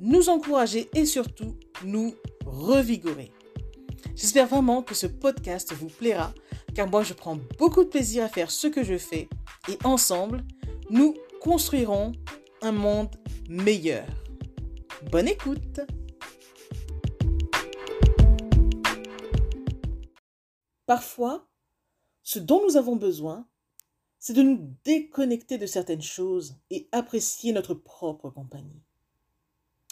nous encourager et surtout nous revigorer. J'espère vraiment que ce podcast vous plaira car moi je prends beaucoup de plaisir à faire ce que je fais et ensemble, nous construirons un monde meilleur. Bonne écoute Parfois, ce dont nous avons besoin, c'est de nous déconnecter de certaines choses et apprécier notre propre compagnie.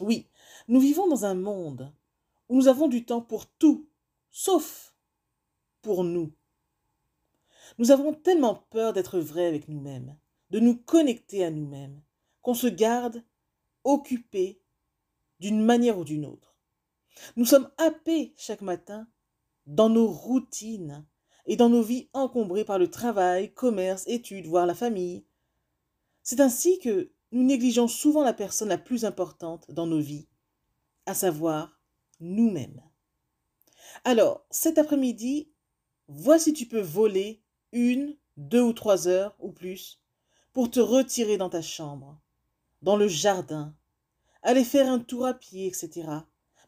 Oui, nous vivons dans un monde où nous avons du temps pour tout, sauf pour nous. Nous avons tellement peur d'être vrais avec nous-mêmes, de nous connecter à nous-mêmes, qu'on se garde occupés d'une manière ou d'une autre. Nous sommes happés chaque matin dans nos routines et dans nos vies encombrées par le travail, commerce, études, voire la famille. C'est ainsi que nous négligeons souvent la personne la plus importante dans nos vies, à savoir nous-mêmes. Alors, cet après-midi, vois si tu peux voler une, deux ou trois heures ou plus pour te retirer dans ta chambre, dans le jardin, aller faire un tour à pied, etc.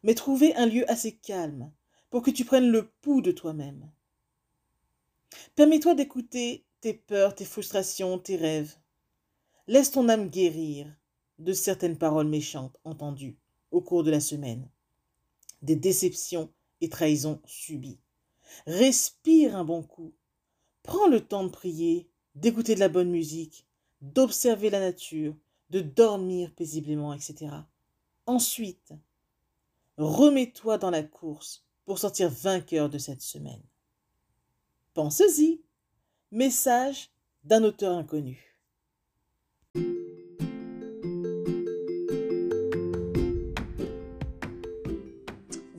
Mais trouver un lieu assez calme pour que tu prennes le pouls de toi-même. Permets-toi d'écouter tes peurs, tes frustrations, tes rêves. Laisse ton âme guérir de certaines paroles méchantes entendues au cours de la semaine, des déceptions et trahisons subies. Respire un bon coup. Prends le temps de prier, d'écouter de la bonne musique, d'observer la nature, de dormir paisiblement, etc. Ensuite, remets-toi dans la course pour sortir vainqueur de cette semaine. Pensez-y. Message d'un auteur inconnu.